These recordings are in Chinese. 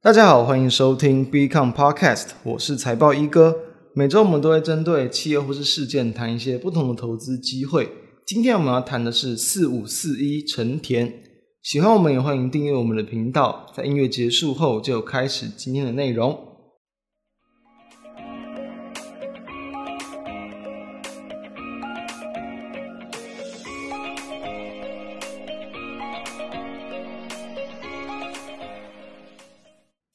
大家好，欢迎收听 BeCom Podcast，我是财报一哥。每周我们都会针对企业或是事件谈一些不同的投资机会。今天我们要谈的是四五四一成田。喜欢我们也欢迎订阅我们的频道。在音乐结束后，就开始今天的内容。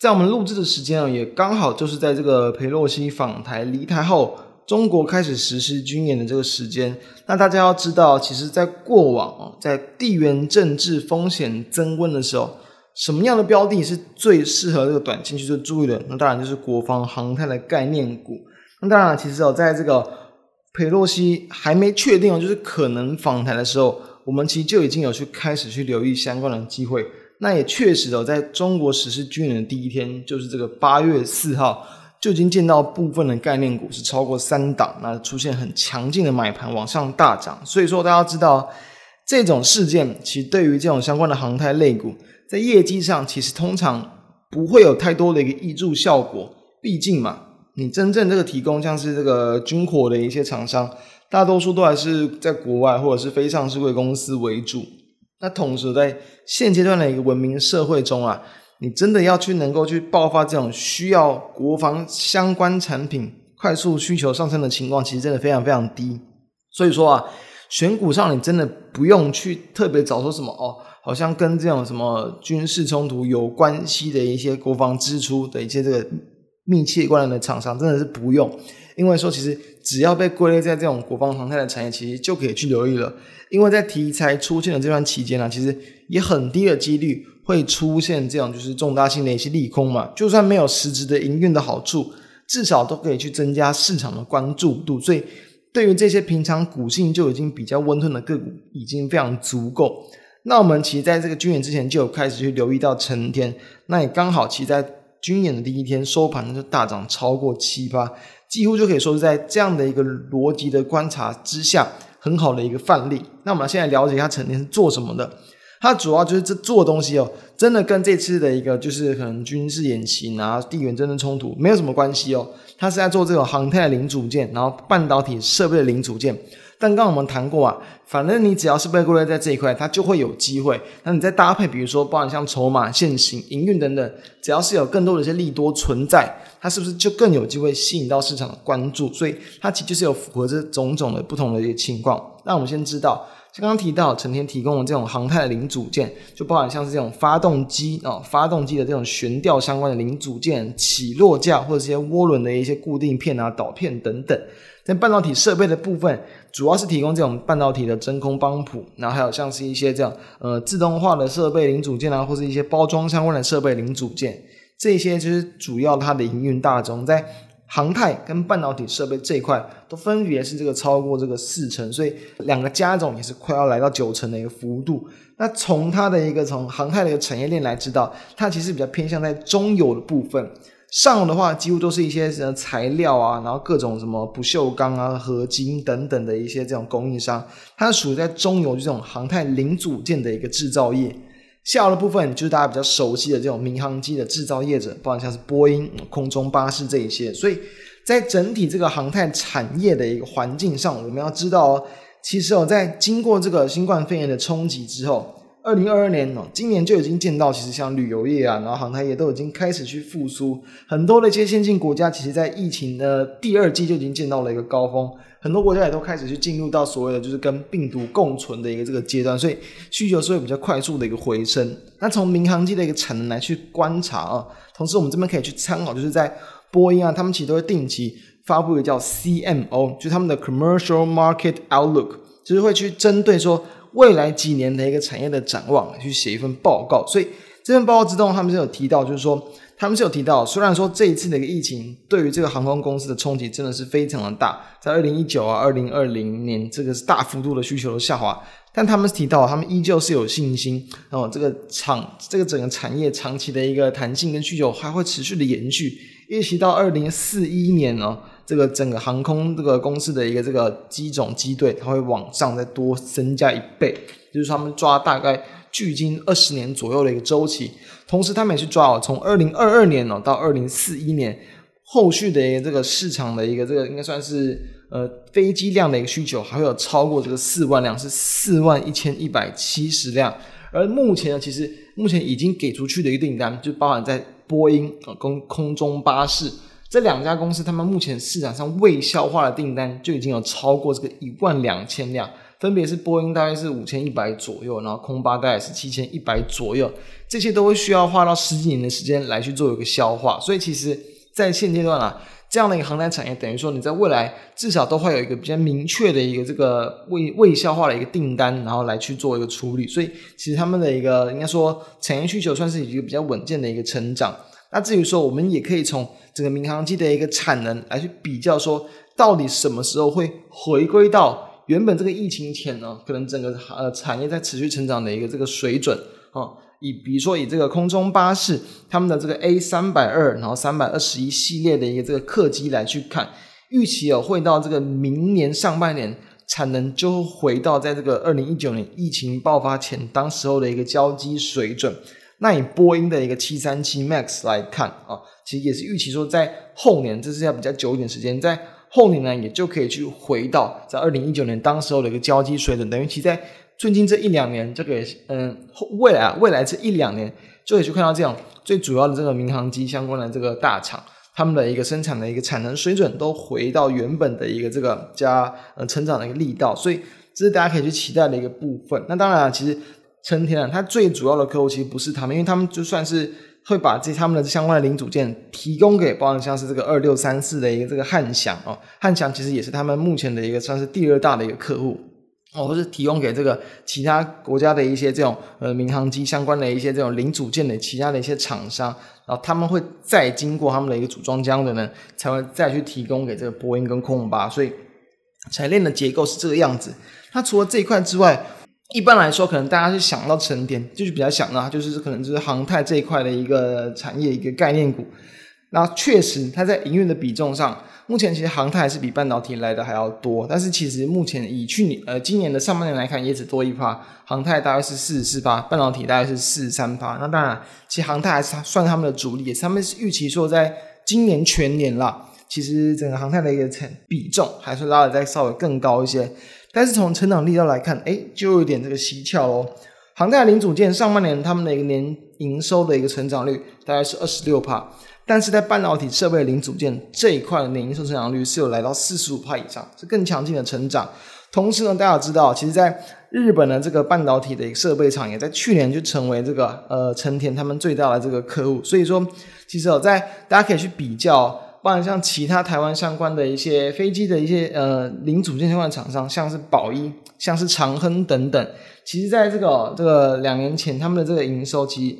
在我们录制的时间啊，也刚好就是在这个裴洛西访台离台后，中国开始实施军演的这个时间。那大家要知道，其实，在过往啊，在地缘政治风险增温的时候，什么样的标的是最适合这个短期去做注意的？那当然就是国防航太的概念股。那当然，其实哦，在这个裴洛西还没确定哦，就是可能访台的时候，我们其实就已经有去开始去留意相关的机会。那也确实哦，在中国实施军人的第一天，就是这个八月四号，就已经见到部分的概念股是超过三档，那出现很强劲的买盘往上大涨。所以说，大家知道这种事件，其实对于这种相关的航太类股，在业绩上其实通常不会有太多的一个挹注效果。毕竟嘛，你真正这个提供像是这个军火的一些厂商，大多数都还是在国外或者是非上市贵公司为主。那同时，在现阶段的一个文明社会中啊，你真的要去能够去爆发这种需要国防相关产品快速需求上升的情况，其实真的非常非常低。所以说啊，选股上你真的不用去特别找说什么哦，好像跟这种什么军事冲突有关系的一些国防支出的一些这个密切关联的厂商，真的是不用。因为说，其实只要被归类在这种国防航太的产业，其实就可以去留意了。因为在题材出现的这段期间呢、其实也很低的几率会出现这种就是重大性的一些利空嘛。就算没有实质的营运的好处，至少都可以去增加市场的关注度。所以，对于这些平常股性就已经比较温吞的个股，已经非常足够。那我们其实在这个军演之前就有开始去留意到成天，那也刚好其实在军演的第一天收盘就大涨超过七八。几乎就可以说是在这样的一个逻辑的观察之下，很好的一个范例。那我们现在了解一下成田是做什么的。它主要就是这做东西哦，真的跟这次的一个就是可能军事演习啊、地缘政治冲突没有什么关系哦。它是在做这种航太零组件，然后半导体设备的零组件。但刚刚我们谈过啊，反正你只要是被归类在这一块，它就会有机会。那你再搭配，比如说包含像筹码、现行、营运等等，只要是有更多的一些利多存在，它是不是就更有机会吸引到市场的关注？所以它其实就是有符合这种种的不同的一个情况。那我们先知道，像刚刚提到成天提供的这种航太的零组件，就包含像是这种发动机啊、哦，发动机的这种悬吊相关的零组件、起落架或者这些涡轮的一些固定片啊、导片等等。在半导体设备的部分，主要是提供这种半导体的真空帮浦，然后还有像是一些这样呃自动化的设备零组件啊，或是一些包装相关的设备零组件，这些就是主要它的营运大宗。在航太跟半导体设备这一块，都分别是这个超过这个四成，所以两个加总也是快要来到九成的一个幅度。那从它的一个从航太的一个产业链来知道，它其实比较偏向在中游的部分。上游的话，几乎都是一些什么材料啊，然后各种什么不锈钢啊、合金等等的一些这种供应商，它属于在中游这种航太零组件的一个制造业。下游的部分就是大家比较熟悉的这种民航机的制造业者，包括像是波音、空中巴士这一些。所以在整体这个航太产业的一个环境上，我们要知道哦，其实哦，在经过这个新冠肺炎的冲击之后。二零二二年哦，今年就已经见到，其实像旅游业啊，然后航太业都已经开始去复苏。很多的一些先进国家，其实在疫情的第二季就已经见到了一个高峰，很多国家也都开始去进入到所谓的就是跟病毒共存的一个这个阶段，所以需求是会比较快速的一个回升。那从民航机的一个产能来去观察啊，同时我们这边可以去参考，就是在波音啊，他们其实都会定期发布一个叫 CMO，就他们的 Commercial Market Outlook，就是会去针对说。未来几年的一个产业的展望，去写一份报告。所以这份报告之中，他们是有提到，就是说他们是有提到，虽然说这一次的一个疫情对于这个航空公司的冲击真的是非常的大，在二零一九啊、二零二零年，这个是大幅度的需求的下滑，但他们提到，他们依旧是有信心，然后这个厂这个整个产业长期的一个弹性跟需求还会持续的延续，一直到二零四一年呢。这个整个航空这个公司的一个这个机种机队，它会往上再多增加一倍，就是他们抓大概距今二十年左右的一个周期。同时，他们也去抓哦，从二零二二年哦到二零四一年后续的一个这个市场的一个这个应该算是呃飞机量的一个需求，还会有超过这个四万辆，是四万一千一百七十辆。而目前呢，其实目前已经给出去的一个订单，就包含在波音啊跟空中巴士这两家公司，他们目前市场上未消化的订单就已经有超过这个一万两千辆。分别是波音大概是五千一百左右，然后空巴大概是七千一百左右，这些都会需要花到十几年的时间来去做一个消化。所以其实，在现阶段啊，这样的一个航太产业，等于说你在未来至少都会有一个比较明确的一个这个未未消化的一个订单，然后来去做一个处理。所以其实他们的一个应该说产业需求算是一个比较稳健的一个成长。那至于说我们也可以从整个民航机的一个产能来去比较，说到底什么时候会回归到。原本这个疫情前呢，可能整个呃产业在持续成长的一个这个水准啊，以比如说以这个空中巴士他们的这个 A 三百二，然后三百二十一系列的一个这个客机来去看，预期哦会到这个明年上半年产能就回到在这个二零一九年疫情爆发前当时候的一个交机水准。那以波音的一个七三七 MAX 来看啊，其实也是预期说在后年，这是要比较久一点时间在。后年呢，也就可以去回到在二零一九年当时候的一个交机水准，等于其在最近这一两年，这个嗯，未来啊，未来这一两年就可以去看到这样最主要的这个民航机相关的这个大厂，他们的一个生产的一个产能水准都回到原本的一个这个加呃成长的一个力道，所以这是大家可以去期待的一个部分。那当然啊，其实成田啊，它最主要的客户其实不是他们，因为他们就算是。会把这他们的相关的零组件提供给，包含像是这个二六三四的一个这个汉翔哦，汉翔其实也是他们目前的一个算是第二大的一个客户哦，或是提供给这个其他国家的一些这种呃民航机相关的一些这种零组件的其他的一些厂商，然后他们会再经过他们的一个组装箱的呢，才会再去提供给这个波音跟空巴，所以产业链的结构是这个样子。那除了这一块之外，一般来说，可能大家是想到成田，就是比较想到就是可能就是航太这一块的一个产业一个概念股。那确实，它在营运的比重上，目前其实航太还是比半导体来的还要多。但是其实目前以去年呃今年的上半年来看，也只多一趴，航太大概是四十四趴，半导体大概是四十三趴。那当然，其实航太还是算他们的主力，他们是预期说在今年全年啦，其实整个航太的一个成比重还是拉的再稍微更高一些。但是从成长力道来看，哎，就有点这个蹊跷哦。航太零组件上半年他们的一个年营收的一个成长率大概是二十六趴，但是在半导体设备零组件这一块的年营收增长率是有来到四十五趴以上，是更强劲的成长。同时呢，大家知道，其实在日本的这个半导体的一个设备厂也在去年就成为这个呃成田他们最大的这个客户，所以说其实哦，在大家可以去比较。包含像其他台湾相关的一些飞机的一些呃零组件相关的厂商，像是宝一、像是长亨等等，其实在这个这个两年前，他们的这个营收其实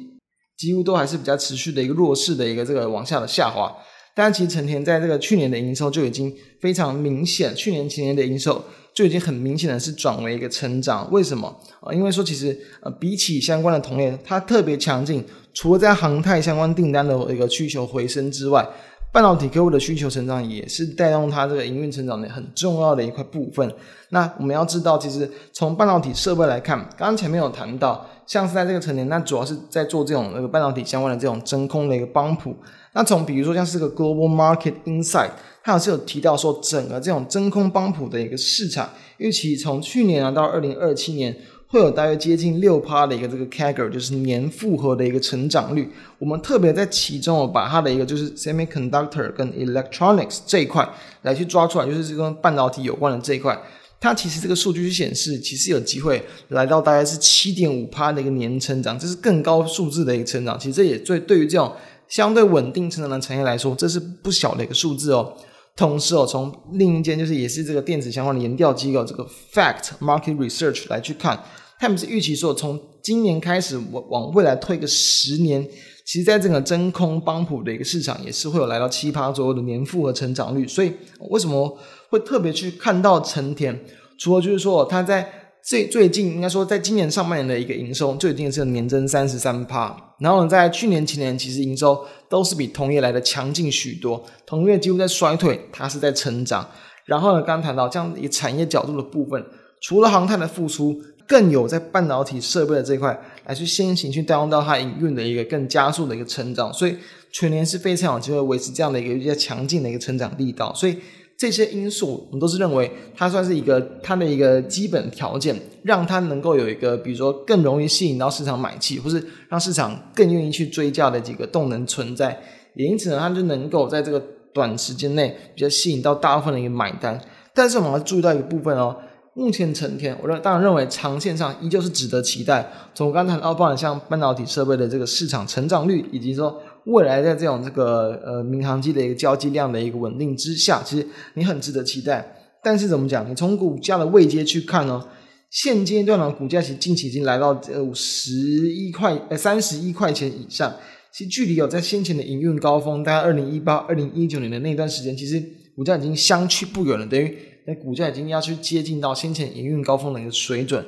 几乎都还是比较持续的一个弱势的一个这个往下的下滑。但其实成田在这个去年的营收就已经非常明显，去年前年的营收就已经很明显的是转为一个成长。为什么啊？因为说其实呃比起相关的同业，它特别强劲，除了在航太相关订单的一个需求回升之外。半导体客户的需求成长也是带动它这个营运成长的很重要的一块部分。那我们要知道，其实从半导体设备来看，刚刚前面有谈到，像是在这个成年，那主要是在做这种那个半导体相关的这种真空的一个帮浦。那从比如说像是个 Global Market Insight，它也是有提到说，整个这种真空帮浦的一个市场，预期从去年啊到二零二七年。会有大约接近六趴的一个这个 CAGR，就是年复合的一个成长率。我们特别在其中哦，把它的一个就是 semiconductor 跟 electronics 这一块来去抓出来，就是跟半导体有关的这一块。它其实这个数据显示，其实有机会来到大概是七点五趴的一个年成长，这是更高数字的一个成长。其实这也最对于这种相对稳定成长的产业来说，这是不小的一个数字哦。同时哦，从另一间就是也是这个电子相关的研调机构这个 Fact Market Research 来去看。他们是预期说，从今年开始往往未来推个十年，其实在这个真空帮浦的一个市场，也是会有来到七趴左右的年复合成长率。所以为什么会特别去看到成田？除了就是说，它在最最近应该说，在今年上半年的一个营收就已经是年增三十三趴，然后呢，在去年前年其实营收都是比同业来的强劲许多，同业几乎在衰退，它是在成长。然后呢，刚谈到这样一个产业角度的部分，除了航太的复苏。更有在半导体设备的这块来去先行去带动到它营运的一个更加速的一个成长，所以全年是非常有机会维持这样的一个比较强劲的一个成长力道。所以这些因素，我们都是认为它算是一个它的一个基本条件，让它能够有一个比如说更容易吸引到市场买气，或是让市场更愿意去追价的几个动能存在。也因此呢，它就能够在这个短时间内比较吸引到大部分的一个买单。但是我们要注意到一个部分哦。目前成天，我认当然认为长线上依旧是值得期待。从刚才谈到，包含像半导体设备的这个市场成长率，以及说未来在这种这个呃民航机的一个交机量的一个稳定之下，其实你很值得期待。但是怎么讲？你从股价的位阶去看呢？现阶段的股价其实近期已经来到呃五十一块呃三十一块钱以上，其实距离有在先前的营运高峰，大概二零一八、二零一九年的那段时间，其实股价已经相去不远了，等于。那股价已经要去接近到先前营运高峰的一个水准，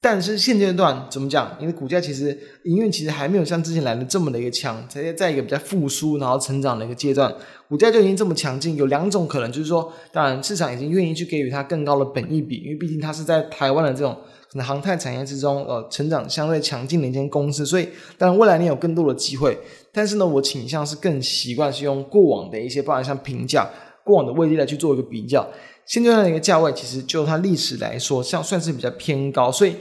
但是现阶段怎么讲？因为股价其实营运其实还没有像之前来的这么的一个强，才在一个比较复苏然后成长的一个阶段，股价就已经这么强劲。有两种可能，就是说，当然市场已经愿意去给予它更高的本益比，因为毕竟它是在台湾的这种可能航太产业之中，呃，成长相对强劲的一间公司，所以当然未来你有更多的机会。但是呢，我倾向是更习惯是用过往的一些，包含像评价过往的位置来去做一个比较。现阶段的一个价位，其实就它历史来说，像算是比较偏高，所以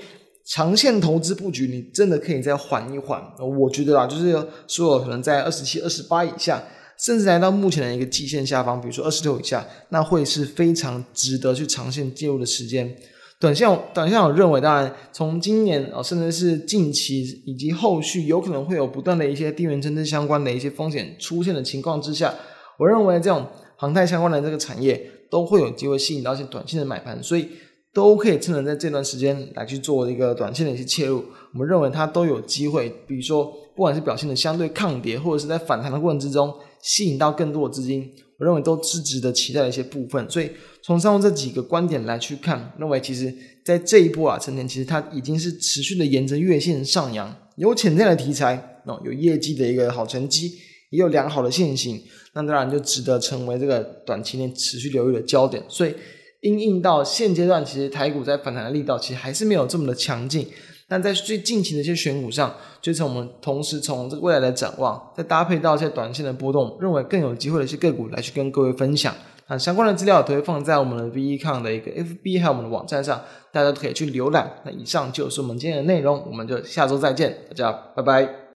长线投资布局，你真的可以再缓一缓。我觉得啊，就是说可能在二十七、二十八以下，甚至来到目前的一个季线下方，比如说二十六以下，那会是非常值得去长线介入的时间。短线，短线，我认为，当然从今年甚至是近期以及后续，有可能会有不断的一些地缘政治相关的一些风险出现的情况之下，我认为这种航太相关的这个产业。都会有机会吸引到一些短线的买盘，所以都可以趁着在这段时间来去做一个短线的一些切入。我们认为它都有机会，比如说不管是表现的相对抗跌，或者是在反弹的过程之中吸引到更多的资金，我认为都是值得期待的一些部分。所以从上面这几个观点来去看，认为其实在这一波啊，成天其实它已经是持续的沿着月线上扬，有潜在的题材，那，有业绩的一个好成绩。也有良好的线型，那当然就值得成为这个短期内持续留意的焦点。所以，因应到现阶段，其实台股在反弹的力道其实还是没有这么的强劲。但在最近期的一些选股上，就从我们同时从这个未来的展望，再搭配到一些短线的波动，认为更有机会的一些个股来去跟各位分享。那相关的资料都会放在我们的 VECON 的一个 FB 还有我们的网站上，大家都可以去浏览。那以上就是我们今天的内容，我们就下周再见，大家拜拜。